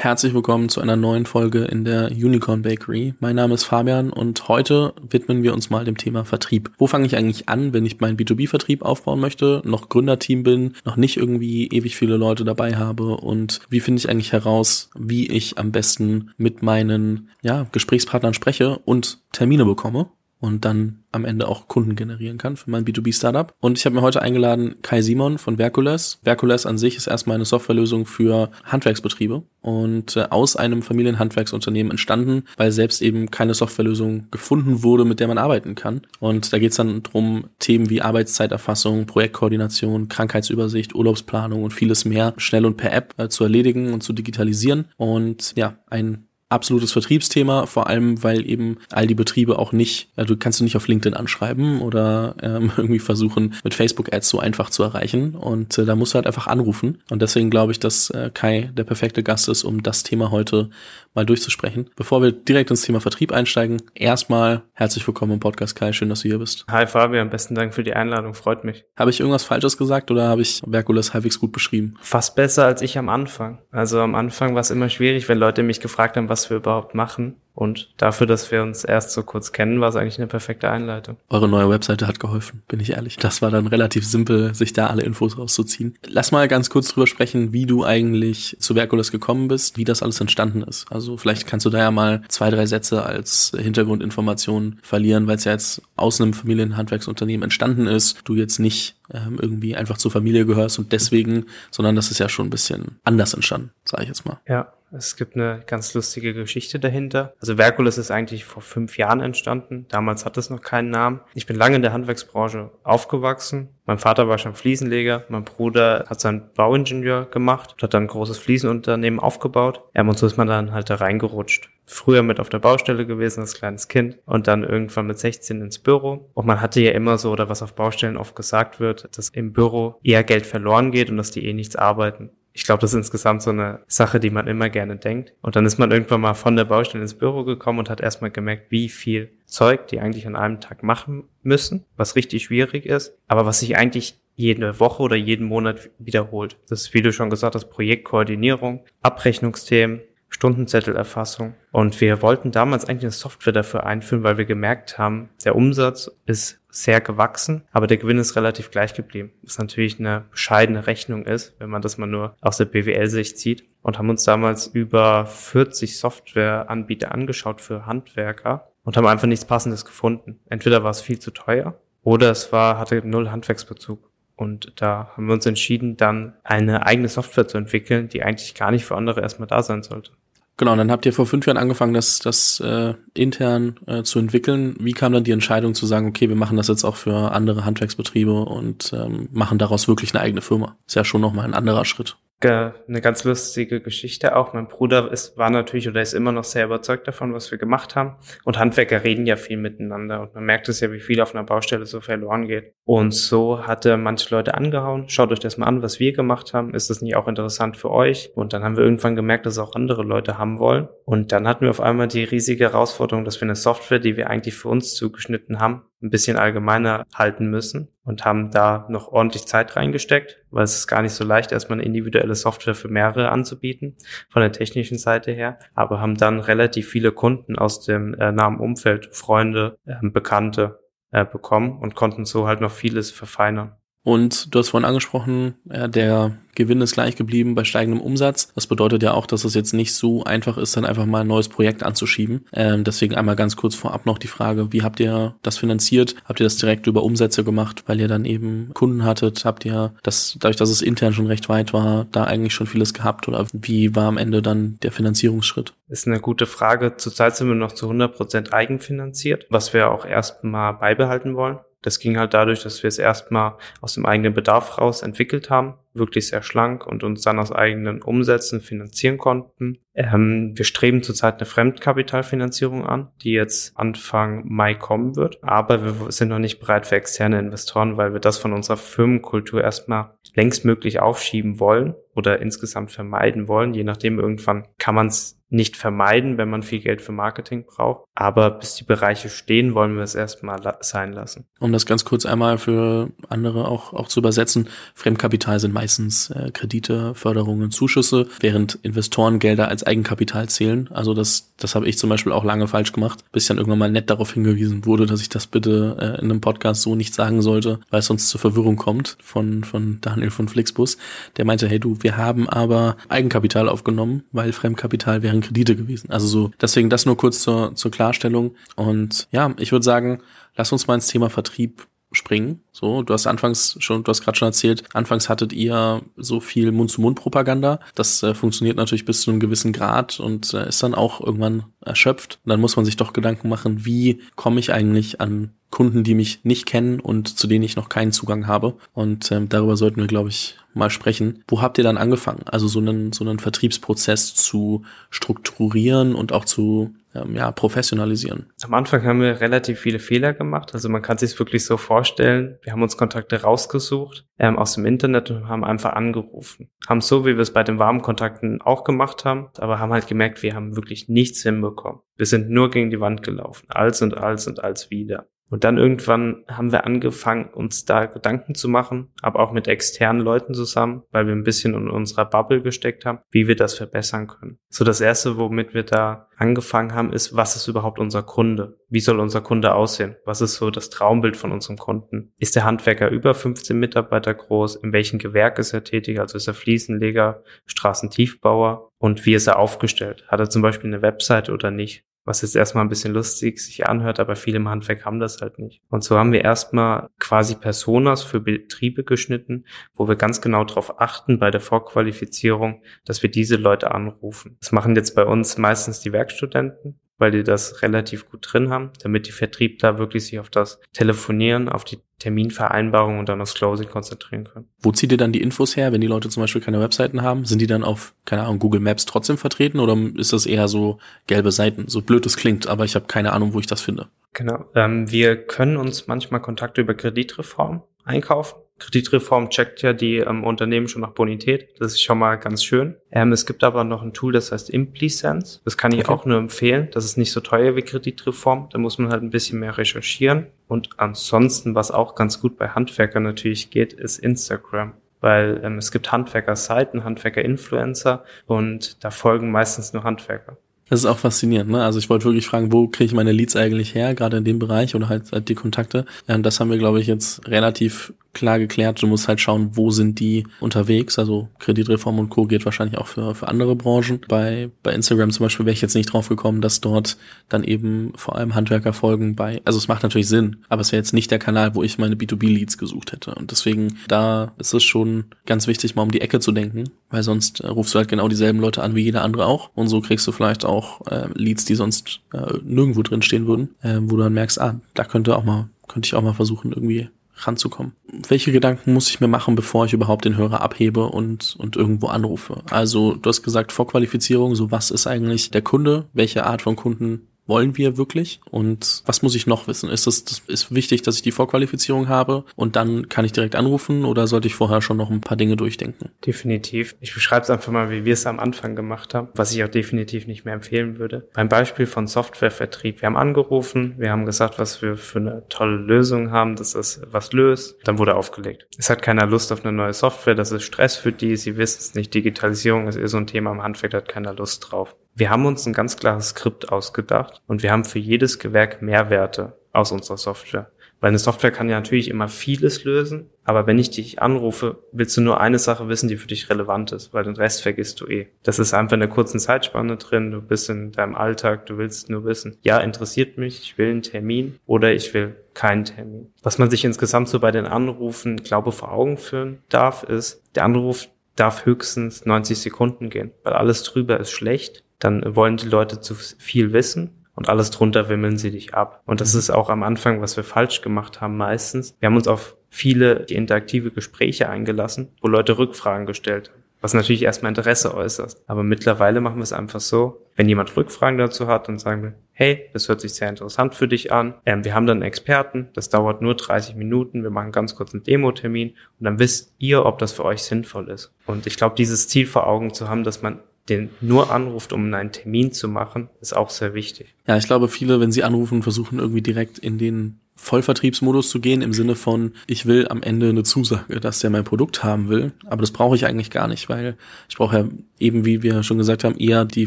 Herzlich willkommen zu einer neuen Folge in der Unicorn Bakery. Mein Name ist Fabian und heute widmen wir uns mal dem Thema Vertrieb. Wo fange ich eigentlich an, wenn ich meinen B2B-Vertrieb aufbauen möchte, noch Gründerteam bin, noch nicht irgendwie ewig viele Leute dabei habe und wie finde ich eigentlich heraus, wie ich am besten mit meinen ja, Gesprächspartnern spreche und Termine bekomme und dann am Ende auch Kunden generieren kann für mein B2B-Startup. Und ich habe mir heute eingeladen Kai Simon von Verkules. Verkules an sich ist erstmal eine Softwarelösung für Handwerksbetriebe und äh, aus einem Familienhandwerksunternehmen entstanden, weil selbst eben keine Softwarelösung gefunden wurde, mit der man arbeiten kann. Und da geht es dann drum Themen wie Arbeitszeiterfassung, Projektkoordination, Krankheitsübersicht, Urlaubsplanung und vieles mehr schnell und per App äh, zu erledigen und zu digitalisieren. Und ja, ein absolutes Vertriebsthema, vor allem weil eben all die Betriebe auch nicht, also du kannst du nicht auf LinkedIn anschreiben oder ähm, irgendwie versuchen, mit Facebook-Ads so einfach zu erreichen. Und äh, da musst du halt einfach anrufen. Und deswegen glaube ich, dass äh, Kai der perfekte Gast ist, um das Thema heute mal durchzusprechen. Bevor wir direkt ins Thema Vertrieb einsteigen, erstmal herzlich willkommen im Podcast, Kai. Schön, dass du hier bist. Hi Fabian, besten Dank für die Einladung, freut mich. Habe ich irgendwas Falsches gesagt oder habe ich Verkules halbwegs gut beschrieben? Fast besser als ich am Anfang. Also am Anfang war es immer schwierig, wenn Leute mich gefragt haben, was was wir überhaupt machen. Und dafür, dass wir uns erst so kurz kennen, war es eigentlich eine perfekte Einleitung. Eure neue Webseite hat geholfen, bin ich ehrlich. Das war dann relativ simpel, sich da alle Infos rauszuziehen. Lass mal ganz kurz drüber sprechen, wie du eigentlich zu Verkules gekommen bist, wie das alles entstanden ist. Also vielleicht kannst du da ja mal zwei, drei Sätze als Hintergrundinformation verlieren, weil es ja jetzt aus einem Familienhandwerksunternehmen entstanden ist. Du jetzt nicht ähm, irgendwie einfach zur Familie gehörst und deswegen, sondern das ist ja schon ein bisschen anders entstanden, sage ich jetzt mal. Ja, es gibt eine ganz lustige Geschichte dahinter. Also Verkules ist eigentlich vor fünf Jahren entstanden. Damals hat es noch keinen Namen. Ich bin lange in der Handwerksbranche aufgewachsen. Mein Vater war schon Fliesenleger. Mein Bruder hat seinen Bauingenieur gemacht und hat dann ein großes Fliesenunternehmen aufgebaut. Ja, und so ist man dann halt da reingerutscht. Früher mit auf der Baustelle gewesen als kleines Kind und dann irgendwann mit 16 ins Büro. Und man hatte ja immer so, oder was auf Baustellen oft gesagt wird, dass im Büro eher Geld verloren geht und dass die eh nichts arbeiten. Ich glaube, das ist insgesamt so eine Sache, die man immer gerne denkt. Und dann ist man irgendwann mal von der Baustelle ins Büro gekommen und hat erstmal gemerkt, wie viel Zeug die eigentlich an einem Tag machen müssen, was richtig schwierig ist, aber was sich eigentlich jede Woche oder jeden Monat wiederholt. Das ist, wie du schon gesagt hast, Projektkoordinierung, Abrechnungsthemen, Stundenzettelerfassung. Und wir wollten damals eigentlich eine Software dafür einführen, weil wir gemerkt haben, der Umsatz ist sehr gewachsen, aber der Gewinn ist relativ gleich geblieben. Was natürlich eine bescheidene Rechnung ist, wenn man das mal nur aus der BWL-Sicht sieht. Und haben uns damals über 40 Softwareanbieter angeschaut für Handwerker und haben einfach nichts Passendes gefunden. Entweder war es viel zu teuer oder es war, hatte null Handwerksbezug. Und da haben wir uns entschieden, dann eine eigene Software zu entwickeln, die eigentlich gar nicht für andere erstmal da sein sollte. Genau, und dann habt ihr vor fünf Jahren angefangen, das, das äh, intern äh, zu entwickeln. Wie kam dann die Entscheidung zu sagen, okay, wir machen das jetzt auch für andere Handwerksbetriebe und ähm, machen daraus wirklich eine eigene Firma? Ist ja schon nochmal ein anderer Schritt eine ganz lustige Geschichte auch. Mein Bruder ist, war natürlich oder ist immer noch sehr überzeugt davon, was wir gemacht haben. Und Handwerker reden ja viel miteinander und man merkt es ja, wie viel auf einer Baustelle so verloren geht. Und so hatte manche Leute angehauen. Schaut euch das mal an, was wir gemacht haben. Ist das nicht auch interessant für euch? Und dann haben wir irgendwann gemerkt, dass auch andere Leute haben wollen. Und dann hatten wir auf einmal die riesige Herausforderung, dass wir eine Software, die wir eigentlich für uns zugeschnitten haben, ein bisschen allgemeiner halten müssen und haben da noch ordentlich Zeit reingesteckt, weil es ist gar nicht so leicht, erstmal eine individuelle Software für mehrere anzubieten, von der technischen Seite her, aber haben dann relativ viele Kunden aus dem äh, nahen Umfeld, Freunde, äh, Bekannte äh, bekommen und konnten so halt noch vieles verfeinern. Und du hast vorhin angesprochen, der Gewinn ist gleich geblieben bei steigendem Umsatz. Das bedeutet ja auch, dass es jetzt nicht so einfach ist, dann einfach mal ein neues Projekt anzuschieben. Ähm, deswegen einmal ganz kurz vorab noch die Frage, wie habt ihr das finanziert? Habt ihr das direkt über Umsätze gemacht, weil ihr dann eben Kunden hattet? Habt ihr das, dadurch, dass es intern schon recht weit war, da eigentlich schon vieles gehabt? Oder wie war am Ende dann der Finanzierungsschritt? Ist eine gute Frage. Zurzeit sind wir noch zu 100 Prozent eigenfinanziert, was wir auch erstmal beibehalten wollen. Das ging halt dadurch, dass wir es erstmal aus dem eigenen Bedarf raus entwickelt haben, wirklich sehr schlank und uns dann aus eigenen Umsätzen finanzieren konnten. Ähm, wir streben zurzeit eine Fremdkapitalfinanzierung an, die jetzt Anfang Mai kommen wird. Aber wir sind noch nicht bereit für externe Investoren, weil wir das von unserer Firmenkultur erstmal längst möglich aufschieben wollen oder insgesamt vermeiden wollen. Je nachdem, irgendwann kann man es nicht vermeiden, wenn man viel Geld für Marketing braucht. Aber bis die Bereiche stehen, wollen wir es erstmal sein lassen. Um das ganz kurz einmal für andere auch, auch zu übersetzen. Fremdkapital sind meistens äh, Kredite, Förderungen, Zuschüsse, während Investoren Gelder als Eigenkapital zählen. Also das, das habe ich zum Beispiel auch lange falsch gemacht, bis dann irgendwann mal nett darauf hingewiesen wurde, dass ich das bitte äh, in einem Podcast so nicht sagen sollte, weil es sonst zur Verwirrung kommt von, von Daniel von Flixbus. Der meinte, hey du, wir haben aber Eigenkapital aufgenommen, weil Fremdkapital wären Kredite gewesen. Also so, deswegen das nur kurz zur, zur Klarstellung. Und ja, ich würde sagen, lass uns mal ins Thema Vertrieb springen. So, du hast anfangs schon, du hast gerade schon erzählt, anfangs hattet ihr so viel Mund-zu-Mund-Propaganda. Das äh, funktioniert natürlich bis zu einem gewissen Grad und äh, ist dann auch irgendwann erschöpft. Und dann muss man sich doch Gedanken machen, wie komme ich eigentlich an Kunden, die mich nicht kennen und zu denen ich noch keinen Zugang habe. Und ähm, darüber sollten wir, glaube ich, mal sprechen. Wo habt ihr dann angefangen? Also so einen, so einen Vertriebsprozess zu strukturieren und auch zu ähm, ja, professionalisieren? Am Anfang haben wir relativ viele Fehler gemacht. Also man kann sich wirklich so vorstellen, wir haben uns Kontakte rausgesucht ähm, aus dem Internet und haben einfach angerufen. Haben so, wie wir es bei den warmen Kontakten auch gemacht haben, aber haben halt gemerkt, wir haben wirklich nichts hinbekommen. Wir sind nur gegen die Wand gelaufen. Als und als und als wieder. Und dann irgendwann haben wir angefangen, uns da Gedanken zu machen, aber auch mit externen Leuten zusammen, weil wir ein bisschen in unserer Bubble gesteckt haben, wie wir das verbessern können. So das erste, womit wir da angefangen haben, ist, was ist überhaupt unser Kunde? Wie soll unser Kunde aussehen? Was ist so das Traumbild von unserem Kunden? Ist der Handwerker über 15 Mitarbeiter groß? In welchem Gewerk ist er tätig? Also ist er Fliesenleger, Straßentiefbauer? Und wie ist er aufgestellt? Hat er zum Beispiel eine Website oder nicht? Was jetzt erstmal ein bisschen lustig sich anhört, aber viele im Handwerk haben das halt nicht. Und so haben wir erstmal quasi Personas für Betriebe geschnitten, wo wir ganz genau darauf achten bei der Vorqualifizierung, dass wir diese Leute anrufen. Das machen jetzt bei uns meistens die Werkstudenten, weil die das relativ gut drin haben, damit die Vertriebler wirklich sich auf das Telefonieren, auf die Terminvereinbarung und dann aufs Closing konzentrieren können. Wo zieht ihr dann die Infos her, wenn die Leute zum Beispiel keine Webseiten haben? Sind die dann auf, keine Ahnung, Google Maps trotzdem vertreten oder ist das eher so gelbe Seiten? So blöd es klingt, aber ich habe keine Ahnung, wo ich das finde. Genau. Ähm, wir können uns manchmal Kontakte über Kreditreform einkaufen. Kreditreform checkt ja die ähm, Unternehmen schon nach Bonität. Das ist schon mal ganz schön. Ähm, es gibt aber noch ein Tool, das heißt ImpliSense. Das kann ich okay. auch nur empfehlen. Das ist nicht so teuer wie Kreditreform. Da muss man halt ein bisschen mehr recherchieren. Und ansonsten, was auch ganz gut bei Handwerkern natürlich geht, ist Instagram weil ähm, es gibt Handwerker-Seiten, Handwerker-Influencer und da folgen meistens nur Handwerker. Das ist auch faszinierend, ne? Also ich wollte wirklich fragen, wo kriege ich meine Leads eigentlich her, gerade in dem Bereich oder halt, halt die Kontakte. Das haben wir, glaube ich, jetzt relativ klar geklärt. Du musst halt schauen, wo sind die unterwegs. Also Kreditreform und Co. geht wahrscheinlich auch für, für andere Branchen. Bei, bei Instagram zum Beispiel wäre ich jetzt nicht drauf gekommen, dass dort dann eben vor allem Handwerker folgen bei, also es macht natürlich Sinn, aber es wäre jetzt nicht der Kanal, wo ich meine B2B-Leads gesucht hätte. Und deswegen, da ist es schon ganz wichtig, mal um die Ecke zu denken, weil sonst äh, rufst du halt genau dieselben Leute an wie jeder andere auch. Und so kriegst du vielleicht auch äh, Leads, die sonst äh, nirgendwo drin stehen würden, äh, wo du dann merkst, ah, da könnte auch mal, könnte ich auch mal versuchen, irgendwie ranzukommen. Welche Gedanken muss ich mir machen, bevor ich überhaupt den Hörer abhebe und, und irgendwo anrufe? Also, du hast gesagt, Vorqualifizierung, so was ist eigentlich der Kunde? Welche Art von Kunden wollen wir wirklich? Und was muss ich noch wissen? Ist es das ist wichtig, dass ich die Vorqualifizierung habe und dann kann ich direkt anrufen oder sollte ich vorher schon noch ein paar Dinge durchdenken? Definitiv. Ich beschreibe es einfach mal, wie wir es am Anfang gemacht haben, was ich auch definitiv nicht mehr empfehlen würde. Beim Beispiel von Softwarevertrieb. Wir haben angerufen, wir haben gesagt, was wir für eine tolle Lösung haben, dass das was löst. Dann wurde aufgelegt. Es hat keiner Lust auf eine neue Software, das ist Stress für die, sie wissen es nicht. Digitalisierung ist eher so ein Thema am Handwerk, da hat keiner Lust drauf. Wir haben uns ein ganz klares Skript ausgedacht und wir haben für jedes Gewerk Mehrwerte aus unserer Software. Weil eine Software kann ja natürlich immer vieles lösen, aber wenn ich dich anrufe, willst du nur eine Sache wissen, die für dich relevant ist, weil den Rest vergisst du eh. Das ist einfach in der kurzen Zeitspanne drin, du bist in deinem Alltag, du willst nur wissen, ja, interessiert mich, ich will einen Termin oder ich will keinen Termin. Was man sich insgesamt so bei den Anrufen, glaube vor Augen führen darf, ist, der Anruf darf höchstens 90 Sekunden gehen, weil alles drüber ist schlecht dann wollen die Leute zu viel wissen und alles drunter wimmeln sie dich ab. Und das mhm. ist auch am Anfang, was wir falsch gemacht haben meistens. Wir haben uns auf viele interaktive Gespräche eingelassen, wo Leute Rückfragen gestellt haben. Was natürlich erstmal Interesse äußert. Aber mittlerweile machen wir es einfach so, wenn jemand Rückfragen dazu hat, dann sagen wir, hey, das hört sich sehr interessant für dich an. Ähm, wir haben dann einen Experten, das dauert nur 30 Minuten, wir machen ganz kurz einen Demo-Termin und dann wisst ihr, ob das für euch sinnvoll ist. Und ich glaube, dieses Ziel vor Augen zu haben, dass man den nur anruft, um einen Termin zu machen, ist auch sehr wichtig. Ja, ich glaube, viele, wenn sie anrufen, versuchen irgendwie direkt in den Vollvertriebsmodus zu gehen, im Sinne von, ich will am Ende eine Zusage, dass der mein Produkt haben will. Aber das brauche ich eigentlich gar nicht, weil ich brauche ja eben, wie wir schon gesagt haben, eher die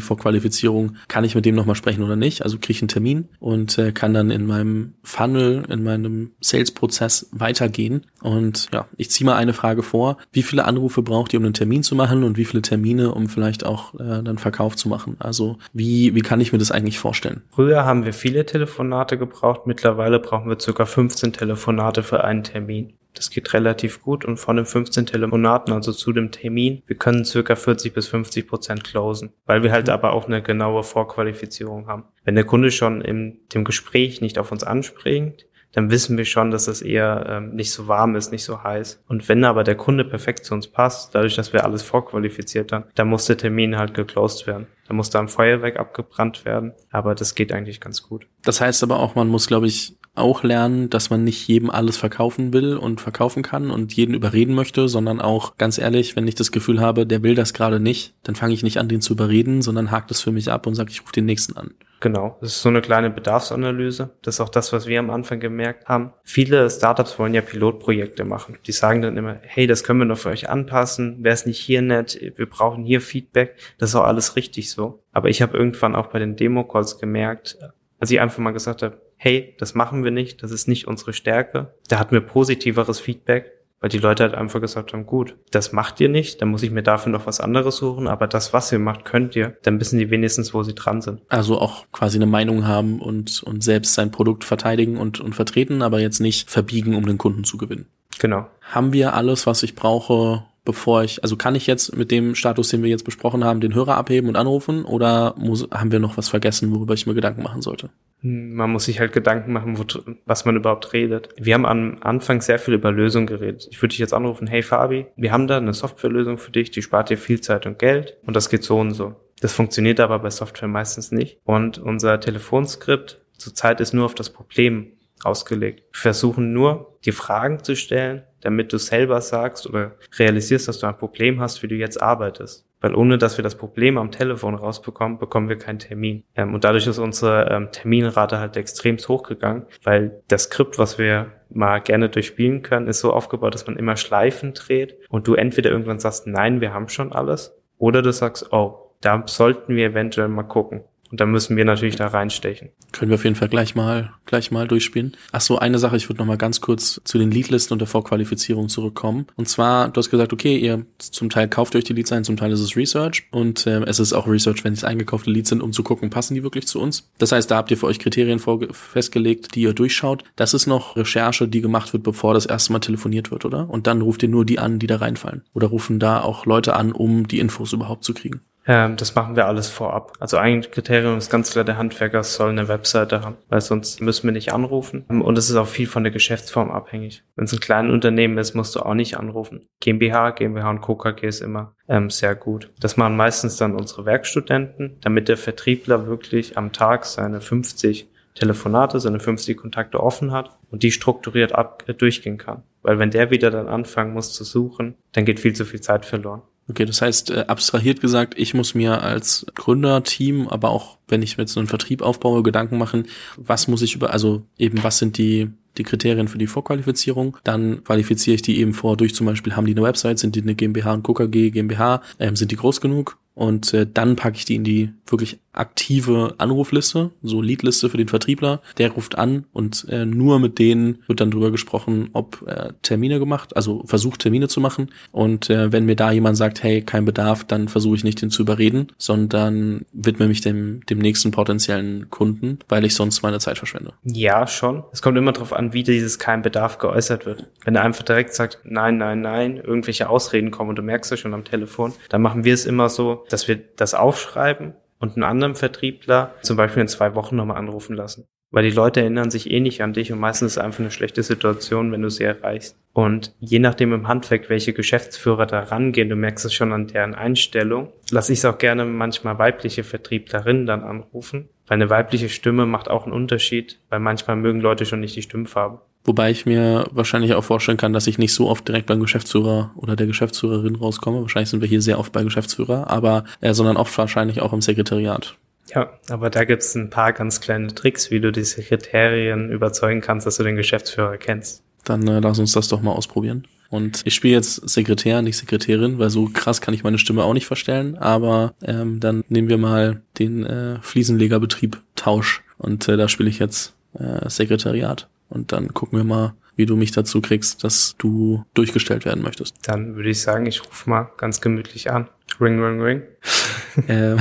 Vorqualifizierung, kann ich mit dem nochmal sprechen oder nicht. Also kriege ich einen Termin und äh, kann dann in meinem Funnel, in meinem Sales-Prozess weitergehen. Und ja, ich ziehe mal eine Frage vor. Wie viele Anrufe braucht ihr, um einen Termin zu machen und wie viele Termine, um vielleicht auch äh, dann Verkauf zu machen? Also wie, wie kann ich mir das eigentlich vorstellen? Früher haben wir viele Telefonate gebraucht. Mittlerweile brauchen wir circa 15 Telefonate für einen Termin. Das geht relativ gut und von den 15 Telefonaten, also zu dem Termin, wir können circa 40 bis 50 Prozent closen, weil wir halt mhm. aber auch eine genaue Vorqualifizierung haben. Wenn der Kunde schon in dem Gespräch nicht auf uns anspringt, dann wissen wir schon, dass es eher ähm, nicht so warm ist, nicht so heiß. Und wenn aber der Kunde perfekt zu uns passt, dadurch, dass wir alles vorqualifiziert haben, dann muss der Termin halt geclosed werden. Da muss da ein Feuerwerk abgebrannt werden. Aber das geht eigentlich ganz gut. Das heißt aber auch, man muss, glaube ich, auch lernen, dass man nicht jedem alles verkaufen will und verkaufen kann und jeden überreden möchte, sondern auch ganz ehrlich, wenn ich das Gefühl habe, der will das gerade nicht, dann fange ich nicht an, den zu überreden, sondern hakt es für mich ab und sage, ich rufe den nächsten an. Genau, das ist so eine kleine Bedarfsanalyse. Das ist auch das, was wir am Anfang gemerkt haben. Viele Startups wollen ja Pilotprojekte machen. Die sagen dann immer, hey, das können wir noch für euch anpassen. Wäre es nicht hier nett? Wir brauchen hier Feedback. Das ist auch alles richtig so. Aber ich habe irgendwann auch bei den Demo-Calls gemerkt, als ich einfach mal gesagt habe, hey, das machen wir nicht, das ist nicht unsere Stärke. Da hatten wir positiveres Feedback, weil die Leute halt einfach gesagt haben, gut, das macht ihr nicht, dann muss ich mir dafür noch was anderes suchen, aber das, was ihr macht, könnt ihr, dann wissen die wenigstens, wo sie dran sind. Also auch quasi eine Meinung haben und, und selbst sein Produkt verteidigen und, und vertreten, aber jetzt nicht verbiegen, um den Kunden zu gewinnen. Genau. Haben wir alles, was ich brauche, bevor ich, also kann ich jetzt mit dem Status, den wir jetzt besprochen haben, den Hörer abheben und anrufen oder muss, haben wir noch was vergessen, worüber ich mir Gedanken machen sollte? Hm, man muss sich halt Gedanken machen, wo, was man überhaupt redet. Wir haben am Anfang sehr viel über Lösungen geredet. Ich würde dich jetzt anrufen, hey Fabi, wir haben da eine Softwarelösung für dich, die spart dir viel Zeit und Geld und das geht so und so. Das funktioniert aber bei Software meistens nicht. Und unser Telefonskript zurzeit ist nur auf das Problem ausgelegt. Wir versuchen nur, dir Fragen zu stellen, damit du selber sagst oder realisierst, dass du ein Problem hast, wie du jetzt arbeitest. Weil ohne dass wir das Problem am Telefon rausbekommen, bekommen wir keinen Termin. Ähm, und dadurch ist unsere ähm, Terminrate halt extrem hochgegangen, weil das Skript, was wir mal gerne durchspielen können, ist so aufgebaut, dass man immer Schleifen dreht und du entweder irgendwann sagst, nein, wir haben schon alles, oder du sagst, oh, da sollten wir eventuell mal gucken. Und da müssen wir natürlich da reinstechen. Können wir auf jeden Fall gleich mal, gleich mal durchspielen. Ach so, eine Sache, ich würde noch mal ganz kurz zu den Leadlisten und der Vorqualifizierung zurückkommen. Und zwar, du hast gesagt, okay, ihr zum Teil kauft euch die Leads ein, zum Teil ist es Research. Und äh, es ist auch Research, wenn es eingekaufte Leads sind, um zu gucken, passen die wirklich zu uns. Das heißt, da habt ihr für euch Kriterien festgelegt, die ihr durchschaut. Das ist noch Recherche, die gemacht wird, bevor das erste Mal telefoniert wird, oder? Und dann ruft ihr nur die an, die da reinfallen. Oder rufen da auch Leute an, um die Infos überhaupt zu kriegen. Ähm, das machen wir alles vorab. Also ein Kriterium ist ganz klar, der Handwerker soll eine Webseite haben, weil sonst müssen wir nicht anrufen. Ähm, und es ist auch viel von der Geschäftsform abhängig. Wenn es ein kleines Unternehmen ist, musst du auch nicht anrufen. GmbH, GmbH und KKG ist immer ähm, sehr gut. Das machen meistens dann unsere Werkstudenten, damit der Vertriebler wirklich am Tag seine 50 Telefonate, seine 50 Kontakte offen hat und die strukturiert ab, durchgehen kann. Weil wenn der wieder dann anfangen muss zu suchen, dann geht viel zu viel Zeit verloren. Okay, das heißt, äh, abstrahiert gesagt, ich muss mir als Gründerteam, aber auch wenn ich jetzt einen Vertrieb aufbaue, Gedanken machen, was muss ich über, also eben, was sind die, die Kriterien für die Vorqualifizierung. Dann qualifiziere ich die eben vor durch zum Beispiel, haben die eine Website, sind die eine GmbH und KKG GmbH, ähm, sind die groß genug? Und äh, dann packe ich die in die wirklich aktive Anrufliste, so Leadliste für den Vertriebler. Der ruft an und äh, nur mit denen wird dann drüber gesprochen, ob äh, Termine gemacht, also versucht Termine zu machen. Und äh, wenn mir da jemand sagt, hey, kein Bedarf, dann versuche ich nicht den zu überreden, sondern widme mich dem, dem nächsten potenziellen Kunden, weil ich sonst meine Zeit verschwende. Ja, schon. Es kommt immer darauf an, wie dieses kein Bedarf geäußert wird. Wenn er einfach direkt sagt, nein, nein, nein, irgendwelche Ausreden kommen und du merkst es schon am Telefon, dann machen wir es immer so, dass wir das aufschreiben und einen anderen Vertriebler zum Beispiel in zwei Wochen nochmal anrufen lassen. Weil die Leute erinnern sich eh nicht an dich und meistens ist es einfach eine schlechte Situation, wenn du sie erreichst. Und je nachdem im Handwerk, welche Geschäftsführer da rangehen, du merkst es schon an deren Einstellung, lasse ich es auch gerne manchmal weibliche Vertrieblerinnen dann anrufen. Weil eine weibliche Stimme macht auch einen Unterschied, weil manchmal mögen Leute schon nicht die Stimmfarbe. Wobei ich mir wahrscheinlich auch vorstellen kann, dass ich nicht so oft direkt beim Geschäftsführer oder der Geschäftsführerin rauskomme. Wahrscheinlich sind wir hier sehr oft bei Geschäftsführer, aber äh, sondern oft wahrscheinlich auch im Sekretariat. Ja, aber da gibt's ein paar ganz kleine Tricks, wie du die Sekretärin überzeugen kannst, dass du den Geschäftsführer kennst. Dann äh, lass uns das doch mal ausprobieren. Und ich spiele jetzt Sekretär, nicht Sekretärin, weil so krass kann ich meine Stimme auch nicht verstellen. Aber ähm, dann nehmen wir mal den äh, Fliesenlegerbetrieb Tausch. Und äh, da spiele ich jetzt äh, Sekretariat. Und dann gucken wir mal, wie du mich dazu kriegst, dass du durchgestellt werden möchtest. Dann würde ich sagen, ich rufe mal ganz gemütlich an. Ring, ring, ring. äh,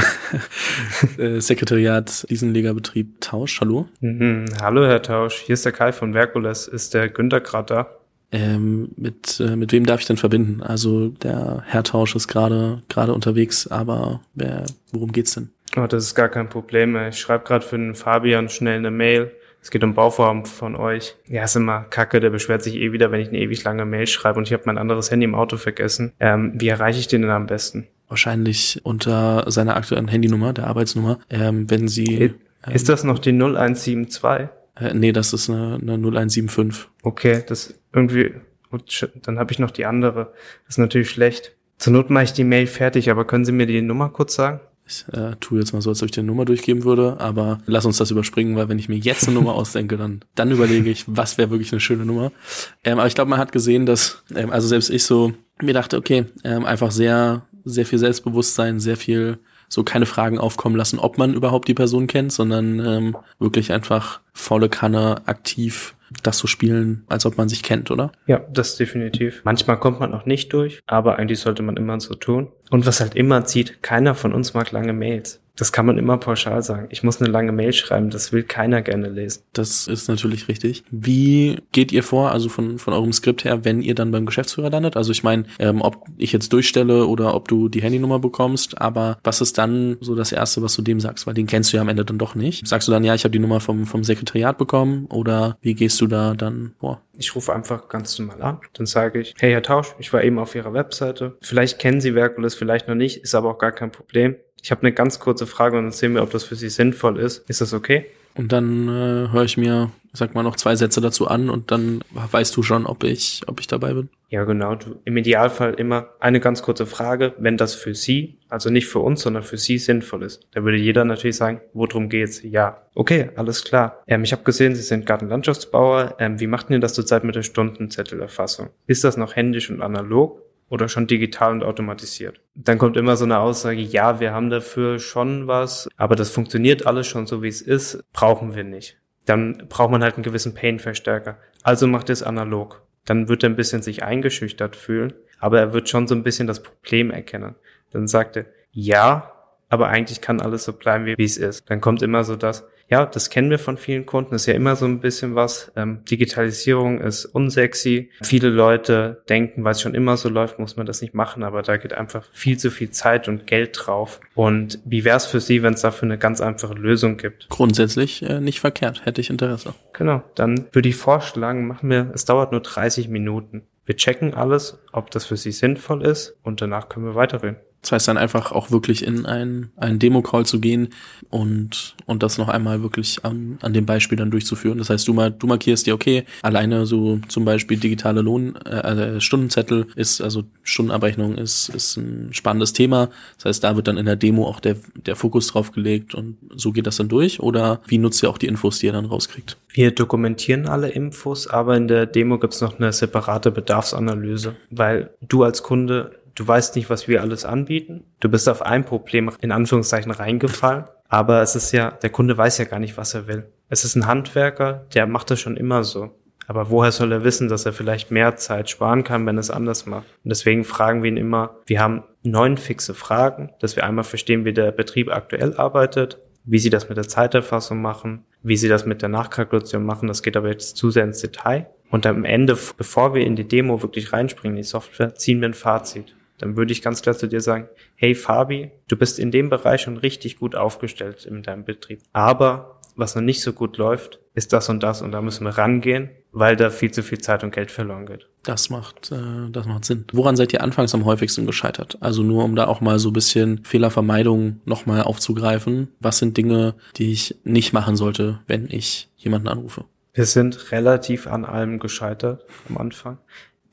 äh, Sekretariat Fliesenlegerbetrieb Tausch, hallo? Mhm, hallo Herr Tausch, hier ist der Kai von Verkules. Ist der Günther gerade da? Ähm, mit, äh, mit wem darf ich denn verbinden? Also der Herr Tausch ist gerade gerade unterwegs, aber wer, worum geht's denn? Oh, das ist gar kein Problem. Ich schreibe gerade für den Fabian schnell eine Mail. Es geht um Bauvorhaben von euch. Ja, ist immer kacke, der beschwert sich eh wieder, wenn ich eine ewig lange Mail schreibe und ich habe mein anderes Handy im Auto vergessen. Ähm, wie erreiche ich den denn am besten? Wahrscheinlich unter seiner aktuellen Handynummer, der Arbeitsnummer. Ähm, wenn Sie. Ähm, ist das noch die 0172? Äh, nee, das ist eine, eine 0175. Okay, das irgendwie, dann habe ich noch die andere. Das ist natürlich schlecht. Zur Not mache ich die Mail fertig, aber können Sie mir die Nummer kurz sagen? Ich äh, tue jetzt mal so, als ob ich die Nummer durchgeben würde, aber lass uns das überspringen, weil wenn ich mir jetzt eine Nummer ausdenke, dann, dann überlege ich, was wäre wirklich eine schöne Nummer. Ähm, aber ich glaube, man hat gesehen, dass, ähm, also selbst ich so mir dachte, okay, ähm, einfach sehr, sehr viel Selbstbewusstsein, sehr viel so keine Fragen aufkommen lassen, ob man überhaupt die Person kennt, sondern ähm, wirklich einfach volle Kanne aktiv das so spielen, als ob man sich kennt, oder? Ja, das definitiv. Manchmal kommt man auch nicht durch, aber eigentlich sollte man immer so tun. Und was halt immer zieht, keiner von uns mag lange Mails. Das kann man immer pauschal sagen. Ich muss eine lange Mail schreiben, das will keiner gerne lesen. Das ist natürlich richtig. Wie geht ihr vor, also von, von eurem Skript her, wenn ihr dann beim Geschäftsführer landet? Also ich meine, ähm, ob ich jetzt durchstelle oder ob du die Handynummer bekommst, aber was ist dann so das Erste, was du dem sagst? Weil den kennst du ja am Ende dann doch nicht. Sagst du dann, ja, ich habe die Nummer vom, vom Sekretariat bekommen oder wie gehst du da dann vor? Ich rufe einfach ganz normal an. Dann sage ich, hey Herr Tausch, ich war eben auf Ihrer Webseite. Vielleicht kennen Sie Verkulis, vielleicht noch nicht, ist aber auch gar kein Problem. Ich habe eine ganz kurze Frage und dann sehen wir, ob das für Sie sinnvoll ist. Ist das okay? Und dann äh, höre ich mir, sag mal, noch zwei Sätze dazu an und dann weißt du schon, ob ich, ob ich dabei bin. Ja, genau. Du, Im Idealfall immer eine ganz kurze Frage, wenn das für Sie, also nicht für uns, sondern für Sie sinnvoll ist. Da würde jeder natürlich sagen, worum geht's? Ja. Okay, alles klar. Ähm, ich habe gesehen, Sie sind Gartenlandschaftsbauer. Ähm, wie macht ihr das zurzeit mit der Stundenzettelerfassung? Ist das noch händisch und analog? Oder schon digital und automatisiert. Dann kommt immer so eine Aussage, ja, wir haben dafür schon was, aber das funktioniert alles schon so, wie es ist, brauchen wir nicht. Dann braucht man halt einen gewissen Pain-Verstärker. Also macht es analog. Dann wird er ein bisschen sich eingeschüchtert fühlen, aber er wird schon so ein bisschen das Problem erkennen. Dann sagt er, ja, aber eigentlich kann alles so bleiben, wie es ist. Dann kommt immer so das, ja, das kennen wir von vielen Kunden, ist ja immer so ein bisschen was. Ähm, Digitalisierung ist unsexy. Viele Leute denken, weil es schon immer so läuft, muss man das nicht machen, aber da geht einfach viel zu viel Zeit und Geld drauf. Und wie wäre es für Sie, wenn es dafür eine ganz einfache Lösung gibt? Grundsätzlich äh, nicht verkehrt, hätte ich Interesse. Genau, dann würde ich vorschlagen, machen wir, es dauert nur 30 Minuten. Wir checken alles, ob das für Sie sinnvoll ist und danach können wir weiterreden. Das heißt dann einfach auch wirklich in einen, einen Demo-Call zu gehen und, und das noch einmal wirklich an, an dem Beispiel dann durchzuführen. Das heißt, du, mal, du markierst dir, okay, alleine so zum Beispiel digitale Lohn, äh, Stundenzettel ist, also Stundenabrechnung ist, ist ein spannendes Thema. Das heißt, da wird dann in der Demo auch der, der Fokus drauf gelegt und so geht das dann durch oder wie nutzt ihr auch die Infos, die ihr dann rauskriegt? Wir dokumentieren alle Infos, aber in der Demo gibt's noch eine separate Bedarfsanalyse, weil du als Kunde du weißt nicht, was wir alles anbieten. Du bist auf ein Problem in Anführungszeichen reingefallen. Aber es ist ja, der Kunde weiß ja gar nicht, was er will. Es ist ein Handwerker, der macht das schon immer so. Aber woher soll er wissen, dass er vielleicht mehr Zeit sparen kann, wenn er es anders macht? Und deswegen fragen wir ihn immer, wir haben neun fixe Fragen, dass wir einmal verstehen, wie der Betrieb aktuell arbeitet, wie sie das mit der Zeiterfassung machen, wie sie das mit der Nachkalkulation machen. Das geht aber jetzt zu sehr ins Detail. Und am Ende, bevor wir in die Demo wirklich reinspringen, in die Software, ziehen wir ein Fazit dann würde ich ganz klar zu dir sagen, hey Fabi, du bist in dem Bereich schon richtig gut aufgestellt in deinem Betrieb. Aber was noch nicht so gut läuft, ist das und das und da müssen wir rangehen, weil da viel zu viel Zeit und Geld verloren geht. Das macht, äh, das macht Sinn. Woran seid ihr anfangs am häufigsten gescheitert? Also nur um da auch mal so ein bisschen Fehlervermeidung nochmal aufzugreifen. Was sind Dinge, die ich nicht machen sollte, wenn ich jemanden anrufe? Wir sind relativ an allem gescheitert am Anfang.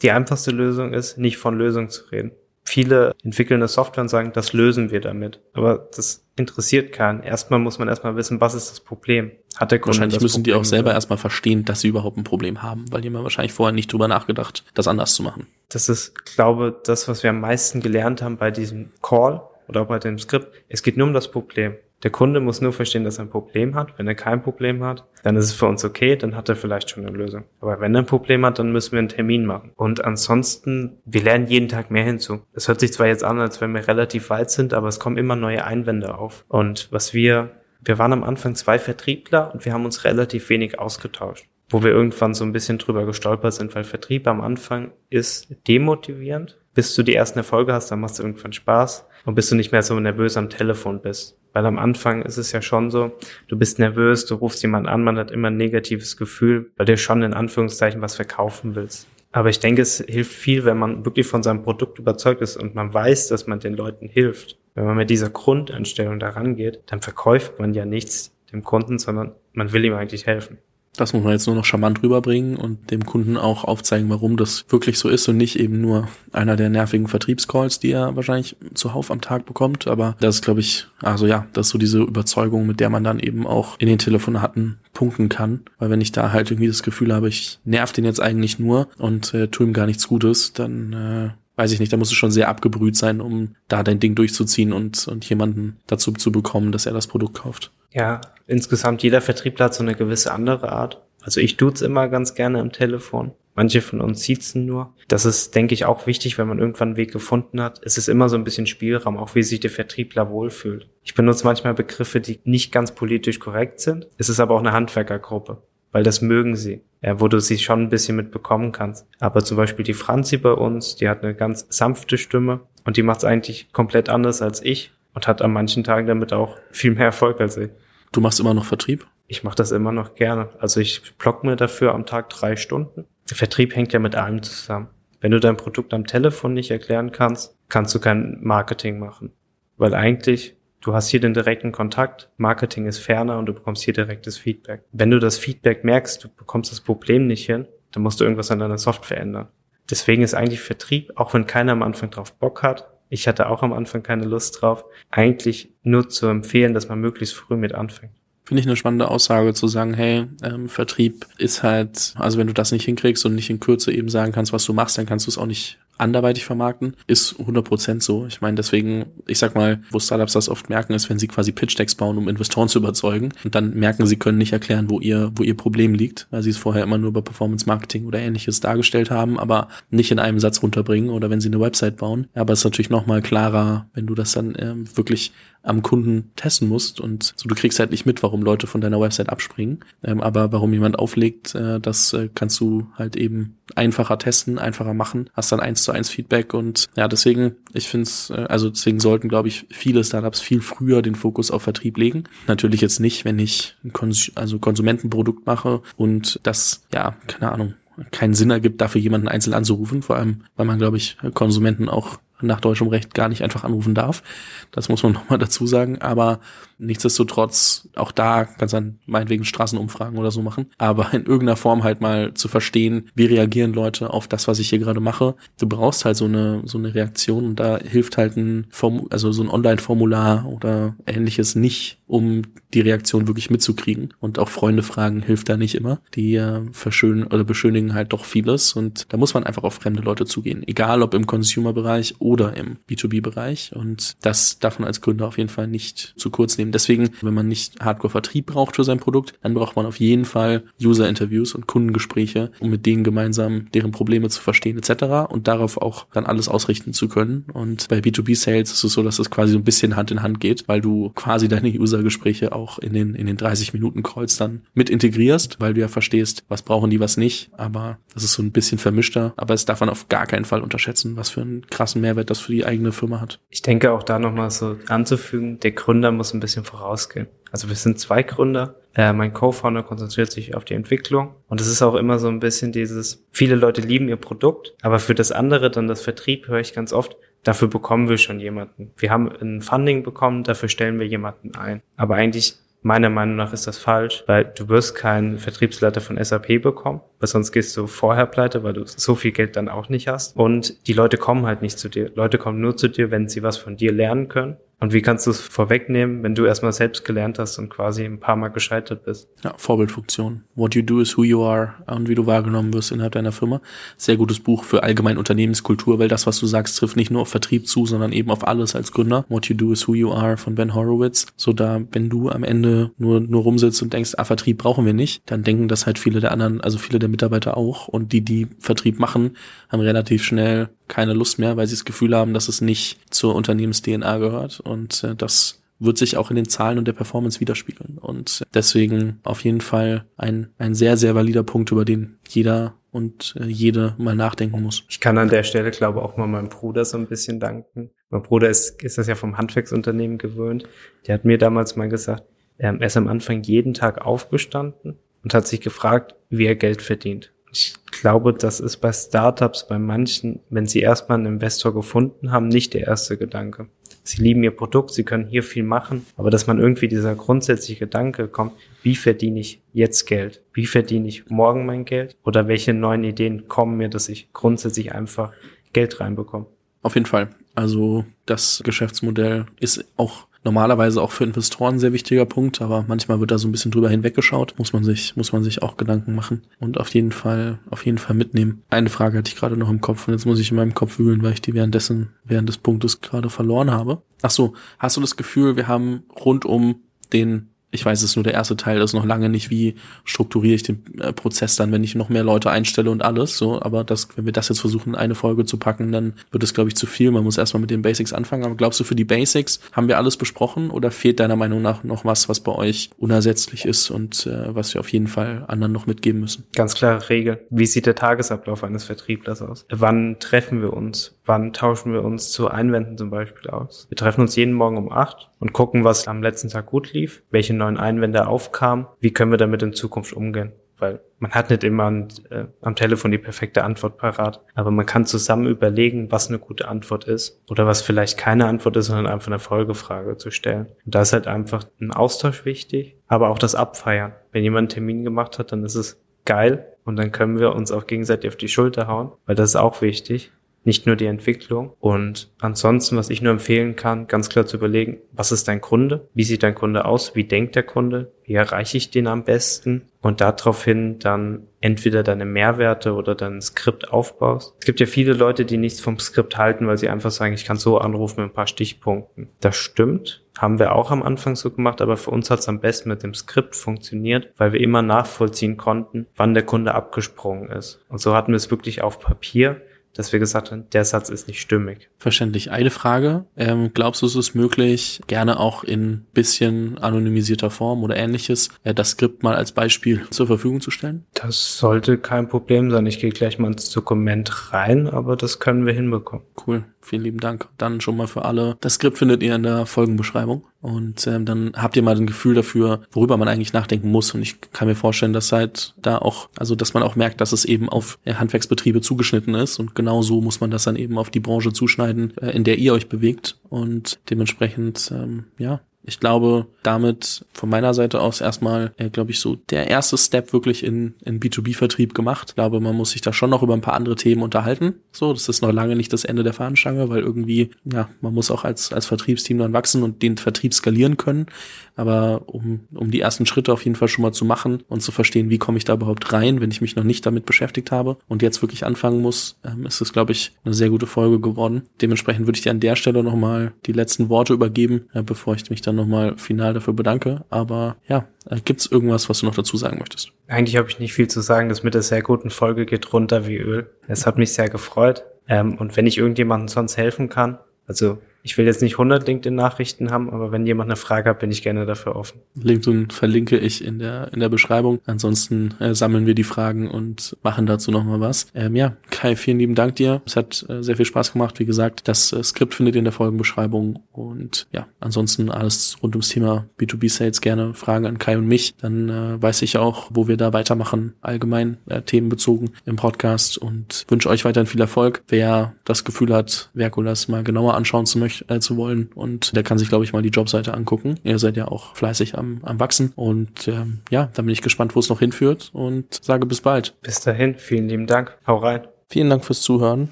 Die einfachste Lösung ist, nicht von Lösung zu reden. Viele entwickeln eine Software und sagen, das lösen wir damit. Aber das interessiert keinen. Erstmal muss man erstmal wissen, was ist das Problem? Hat der Kunde Wahrscheinlich müssen Problem die auch selber erstmal verstehen, dass sie überhaupt ein Problem haben, weil die haben wahrscheinlich vorher nicht drüber nachgedacht, das anders zu machen. Das ist, glaube das, was wir am meisten gelernt haben bei diesem Call oder auch bei dem Skript. Es geht nur um das Problem. Der Kunde muss nur verstehen, dass er ein Problem hat. Wenn er kein Problem hat, dann ist es für uns okay, dann hat er vielleicht schon eine Lösung. Aber wenn er ein Problem hat, dann müssen wir einen Termin machen. Und ansonsten, wir lernen jeden Tag mehr hinzu. Es hört sich zwar jetzt an, als wenn wir relativ weit sind, aber es kommen immer neue Einwände auf. Und was wir, wir waren am Anfang zwei Vertriebler und wir haben uns relativ wenig ausgetauscht wo wir irgendwann so ein bisschen drüber gestolpert sind, weil Vertrieb am Anfang ist demotivierend. Bis du die ersten Erfolge hast, dann machst du irgendwann Spaß und bis du nicht mehr so nervös am Telefon bist. Weil am Anfang ist es ja schon so, du bist nervös, du rufst jemanden an, man hat immer ein negatives Gefühl, weil du schon in Anführungszeichen was verkaufen willst. Aber ich denke, es hilft viel, wenn man wirklich von seinem Produkt überzeugt ist und man weiß, dass man den Leuten hilft. Wenn man mit dieser Grundeinstellung daran geht, dann verkauft man ja nichts dem Kunden, sondern man will ihm eigentlich helfen. Das muss man jetzt nur noch charmant rüberbringen und dem Kunden auch aufzeigen, warum das wirklich so ist und nicht eben nur einer der nervigen Vertriebscalls, die er wahrscheinlich zuhauf am Tag bekommt. Aber das ist, glaube ich, also ja, das ist so diese Überzeugung, mit der man dann eben auch in den Telefonaten punkten kann. Weil wenn ich da halt irgendwie das Gefühl habe, ich nerv den jetzt eigentlich nur und äh, tue ihm gar nichts Gutes, dann äh, weiß ich nicht, da musst du schon sehr abgebrüht sein, um da dein Ding durchzuziehen und, und jemanden dazu zu bekommen, dass er das Produkt kauft. Ja, insgesamt jeder Vertriebler hat so eine gewisse andere Art. Also ich duze immer ganz gerne am Telefon. Manche von uns siezen nur. Das ist, denke ich, auch wichtig, wenn man irgendwann einen Weg gefunden hat. Es ist immer so ein bisschen Spielraum, auch wie sich der Vertriebler wohlfühlt. Ich benutze manchmal Begriffe, die nicht ganz politisch korrekt sind. Es ist aber auch eine Handwerkergruppe, weil das mögen sie, ja, wo du sie schon ein bisschen mitbekommen kannst. Aber zum Beispiel die Franzi bei uns, die hat eine ganz sanfte Stimme und die macht es eigentlich komplett anders als ich und hat an manchen Tagen damit auch viel mehr Erfolg als ich. Du machst immer noch Vertrieb? Ich mache das immer noch gerne. Also ich block mir dafür am Tag drei Stunden. Vertrieb hängt ja mit allem zusammen. Wenn du dein Produkt am Telefon nicht erklären kannst, kannst du kein Marketing machen. Weil eigentlich, du hast hier den direkten Kontakt, Marketing ist ferner und du bekommst hier direktes Feedback. Wenn du das Feedback merkst, du bekommst das Problem nicht hin, dann musst du irgendwas an deiner Software ändern. Deswegen ist eigentlich Vertrieb, auch wenn keiner am Anfang drauf Bock hat, ich hatte auch am Anfang keine Lust drauf, eigentlich nur zu empfehlen, dass man möglichst früh mit anfängt. Finde ich eine spannende Aussage zu sagen, hey, ähm, Vertrieb ist halt, also wenn du das nicht hinkriegst und nicht in Kürze eben sagen kannst, was du machst, dann kannst du es auch nicht anderweitig vermarkten, ist 100% so. Ich meine, deswegen, ich sag mal, wo Startups das oft merken, ist, wenn sie quasi Pitch-Decks bauen, um Investoren zu überzeugen und dann merken, sie können nicht erklären, wo ihr, wo ihr Problem liegt, weil sie es vorher immer nur über Performance-Marketing oder ähnliches dargestellt haben, aber nicht in einem Satz runterbringen oder wenn sie eine Website bauen. Aber es ist natürlich nochmal klarer, wenn du das dann ähm, wirklich am Kunden testen musst und so, du kriegst halt nicht mit, warum Leute von deiner Website abspringen, ähm, aber warum jemand auflegt, äh, das äh, kannst du halt eben einfacher testen, einfacher machen, hast dann eins zu eins Feedback und ja, deswegen, ich finde es, äh, also deswegen sollten, glaube ich, viele Startups viel früher den Fokus auf Vertrieb legen. Natürlich jetzt nicht, wenn ich ein Kons also Konsumentenprodukt mache und das, ja, keine Ahnung, keinen Sinn ergibt, dafür jemanden einzeln anzurufen, vor allem, weil man, glaube ich, Konsumenten auch nach deutschem Recht gar nicht einfach anrufen darf. Das muss man nochmal dazu sagen. Aber nichtsdestotrotz, auch da kannst du meinetwegen Straßenumfragen oder so machen. Aber in irgendeiner Form halt mal zu verstehen, wie reagieren Leute auf das, was ich hier gerade mache. Du brauchst halt so eine, so eine Reaktion und da hilft halt ein Form, also so ein Online-Formular oder ähnliches nicht, um die Reaktion wirklich mitzukriegen. Und auch Freunde fragen hilft da nicht immer. Die äh, verschönen oder beschönigen halt doch vieles. Und da muss man einfach auf fremde Leute zugehen. Egal ob im Consumer-Bereich oder im B2B-Bereich. Und das darf man als Gründer auf jeden Fall nicht zu kurz nehmen. Deswegen, wenn man nicht Hardcore-Vertrieb braucht für sein Produkt, dann braucht man auf jeden Fall User-Interviews und Kundengespräche, um mit denen gemeinsam deren Probleme zu verstehen etc. und darauf auch dann alles ausrichten zu können. Und bei B2B-Sales ist es so, dass es quasi so ein bisschen Hand in Hand geht, weil du quasi deine User-Gespräche auch in den, in den 30 Minuten Calls dann mit integrierst, weil du ja verstehst, was brauchen die, was nicht. Aber das ist so ein bisschen vermischter. Aber es darf man auf gar keinen Fall unterschätzen, was für einen krassen Mehrwert Mehrwert das für die eigene Firma hat. Ich denke auch da nochmal so anzufügen, der Gründer muss ein bisschen vorausgehen. Also wir sind zwei Gründer. Äh, mein Co-Founder konzentriert sich auf die Entwicklung. Und es ist auch immer so ein bisschen dieses, viele Leute lieben ihr Produkt, aber für das andere, dann das Vertrieb, höre ich ganz oft, dafür bekommen wir schon jemanden. Wir haben ein Funding bekommen, dafür stellen wir jemanden ein. Aber eigentlich Meiner Meinung nach ist das falsch, weil du wirst keinen Vertriebsleiter von SAP bekommen, weil sonst gehst du vorher pleite, weil du so viel Geld dann auch nicht hast. Und die Leute kommen halt nicht zu dir. Leute kommen nur zu dir, wenn sie was von dir lernen können. Und wie kannst du es vorwegnehmen, wenn du erstmal selbst gelernt hast und quasi ein paar Mal gescheitert bist? Ja, Vorbildfunktion. What you do is who you are und wie du wahrgenommen wirst innerhalb deiner Firma. Sehr gutes Buch für allgemein Unternehmenskultur, weil das, was du sagst, trifft nicht nur auf Vertrieb zu, sondern eben auf alles als Gründer. What you do is who you are von Ben Horowitz. So da, wenn du am Ende nur, nur rumsitzt und denkst, ah, Vertrieb brauchen wir nicht, dann denken das halt viele der anderen, also viele der Mitarbeiter auch. Und die, die Vertrieb machen, haben relativ schnell keine Lust mehr, weil sie das Gefühl haben, dass es nicht zur Unternehmens-DNA gehört. Und äh, das wird sich auch in den Zahlen und der Performance widerspiegeln. Und deswegen auf jeden Fall ein, ein sehr, sehr valider Punkt, über den jeder und äh, jede mal nachdenken muss. Ich kann an der Stelle, glaube auch mal meinem Bruder so ein bisschen danken. Mein Bruder ist, ist das ja vom Handwerksunternehmen gewöhnt. Der hat mir damals mal gesagt, er ist am Anfang jeden Tag aufgestanden und hat sich gefragt, wie er Geld verdient. Ich glaube, das ist bei Startups, bei manchen, wenn sie erstmal einen Investor gefunden haben, nicht der erste Gedanke. Sie lieben ihr Produkt, sie können hier viel machen, aber dass man irgendwie dieser grundsätzliche Gedanke kommt, wie verdiene ich jetzt Geld? Wie verdiene ich morgen mein Geld? Oder welche neuen Ideen kommen mir, dass ich grundsätzlich einfach Geld reinbekomme? Auf jeden Fall. Also das Geschäftsmodell ist auch normalerweise auch für Investoren sehr wichtiger Punkt, aber manchmal wird da so ein bisschen drüber hinweggeschaut. Muss man sich, muss man sich auch Gedanken machen und auf jeden Fall, auf jeden Fall mitnehmen. Eine Frage hatte ich gerade noch im Kopf und jetzt muss ich in meinem Kopf wühlen, weil ich die währenddessen, während des Punktes gerade verloren habe. Ach so, hast du das Gefühl, wir haben rund um den ich weiß, es ist nur der erste Teil, ist noch lange nicht, wie strukturiere ich den äh, Prozess dann, wenn ich noch mehr Leute einstelle und alles, so, aber das, wenn wir das jetzt versuchen, eine Folge zu packen, dann wird es, glaube ich, zu viel. Man muss erstmal mit den Basics anfangen. Aber glaubst du, für die Basics haben wir alles besprochen oder fehlt deiner Meinung nach noch was, was bei euch unersetzlich ist und äh, was wir auf jeden Fall anderen noch mitgeben müssen? Ganz klare Regel. Wie sieht der Tagesablauf eines Vertrieblers aus? Wann treffen wir uns? Wann tauschen wir uns zu Einwänden zum Beispiel aus? Wir treffen uns jeden Morgen um acht und gucken, was am letzten Tag gut lief, welche neuen Einwände aufkamen, wie können wir damit in Zukunft umgehen. Weil man hat nicht immer an, äh, am Telefon die perfekte Antwort parat, aber man kann zusammen überlegen, was eine gute Antwort ist oder was vielleicht keine Antwort ist, sondern einfach eine Folgefrage zu stellen. Und da ist halt einfach ein Austausch wichtig, aber auch das Abfeiern. Wenn jemand einen Termin gemacht hat, dann ist es geil und dann können wir uns auch gegenseitig auf die Schulter hauen, weil das ist auch wichtig nicht nur die Entwicklung. Und ansonsten, was ich nur empfehlen kann, ganz klar zu überlegen, was ist dein Kunde? Wie sieht dein Kunde aus? Wie denkt der Kunde? Wie erreiche ich den am besten? Und daraufhin dann entweder deine Mehrwerte oder dein Skript aufbaust. Es gibt ja viele Leute, die nichts vom Skript halten, weil sie einfach sagen, ich kann so anrufen mit ein paar Stichpunkten. Das stimmt. Haben wir auch am Anfang so gemacht, aber für uns hat es am besten mit dem Skript funktioniert, weil wir immer nachvollziehen konnten, wann der Kunde abgesprungen ist. Und so hatten wir es wirklich auf Papier dass wir gesagt haben, der Satz ist nicht stimmig. Verständlich. Eine Frage. Ähm, glaubst du, es ist möglich, gerne auch in bisschen anonymisierter Form oder ähnliches, äh, das Skript mal als Beispiel zur Verfügung zu stellen? Das sollte kein Problem sein. Ich gehe gleich mal ins Dokument rein, aber das können wir hinbekommen. Cool. Vielen lieben Dank. Dann schon mal für alle. Das Skript findet ihr in der Folgenbeschreibung. Und ähm, dann habt ihr mal ein Gefühl dafür, worüber man eigentlich nachdenken muss. Und ich kann mir vorstellen, dass halt da auch, also dass man auch merkt, dass es eben auf Handwerksbetriebe zugeschnitten ist. Und genau so muss man das dann eben auf die Branche zuschneiden, äh, in der ihr euch bewegt. Und dementsprechend, ähm, ja, ich glaube, damit von meiner Seite aus erstmal, äh, glaube ich, so der erste Step wirklich in, in B2B-Vertrieb gemacht. Ich glaube, man muss sich da schon noch über ein paar andere Themen unterhalten. So, das ist noch lange nicht das Ende der Fahnenstange, weil irgendwie, ja, man muss auch als, als Vertriebsteam dann wachsen und den Vertrieb skalieren können. Aber um, um die ersten Schritte auf jeden Fall schon mal zu machen und zu verstehen, wie komme ich da überhaupt rein, wenn ich mich noch nicht damit beschäftigt habe und jetzt wirklich anfangen muss, ähm, ist es, glaube ich, eine sehr gute Folge geworden. Dementsprechend würde ich dir an der Stelle nochmal die letzten Worte übergeben, äh, bevor ich mich dann nochmal final dafür bedanke. Aber ja, äh, gibt's irgendwas, was du noch dazu sagen möchtest? Eigentlich habe ich nicht viel zu sagen. Das mit der sehr guten Folge geht runter wie Öl. Es hat mich sehr gefreut. Ähm, und wenn ich irgendjemandem sonst helfen kann, also ich will jetzt nicht 100 LinkedIn-Nachrichten haben, aber wenn jemand eine Frage hat, bin ich gerne dafür offen. LinkedIn verlinke ich in der, in der Beschreibung. Ansonsten äh, sammeln wir die Fragen und machen dazu nochmal was. Ähm, ja, Kai, vielen lieben Dank dir. Es hat äh, sehr viel Spaß gemacht. Wie gesagt, das äh, Skript findet ihr in der Folgenbeschreibung. Und ja, ansonsten alles rund ums Thema B2B-Sales gerne Fragen an Kai und mich. Dann äh, weiß ich auch, wo wir da weitermachen, allgemein äh, themenbezogen im Podcast und wünsche euch weiterhin viel Erfolg. Wer das Gefühl hat, Verkulas mal genauer anschauen zu möchten, möchte, äh, zu wollen. Und der kann sich, glaube ich, mal die Jobseite angucken. Ihr seid ja auch fleißig am, am Wachsen. Und ähm, ja, da bin ich gespannt, wo es noch hinführt und sage bis bald. Bis dahin, vielen lieben Dank. Hau rein. Vielen Dank fürs Zuhören.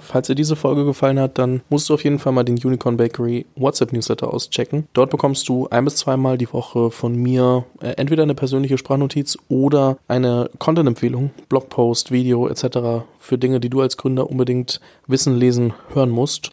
Falls dir diese Folge gefallen hat, dann musst du auf jeden Fall mal den Unicorn Bakery WhatsApp Newsletter auschecken. Dort bekommst du ein bis zweimal die Woche von mir äh, entweder eine persönliche Sprachnotiz oder eine Content-Empfehlung, Blogpost, Video etc. für Dinge, die du als Gründer unbedingt wissen, lesen, hören musst.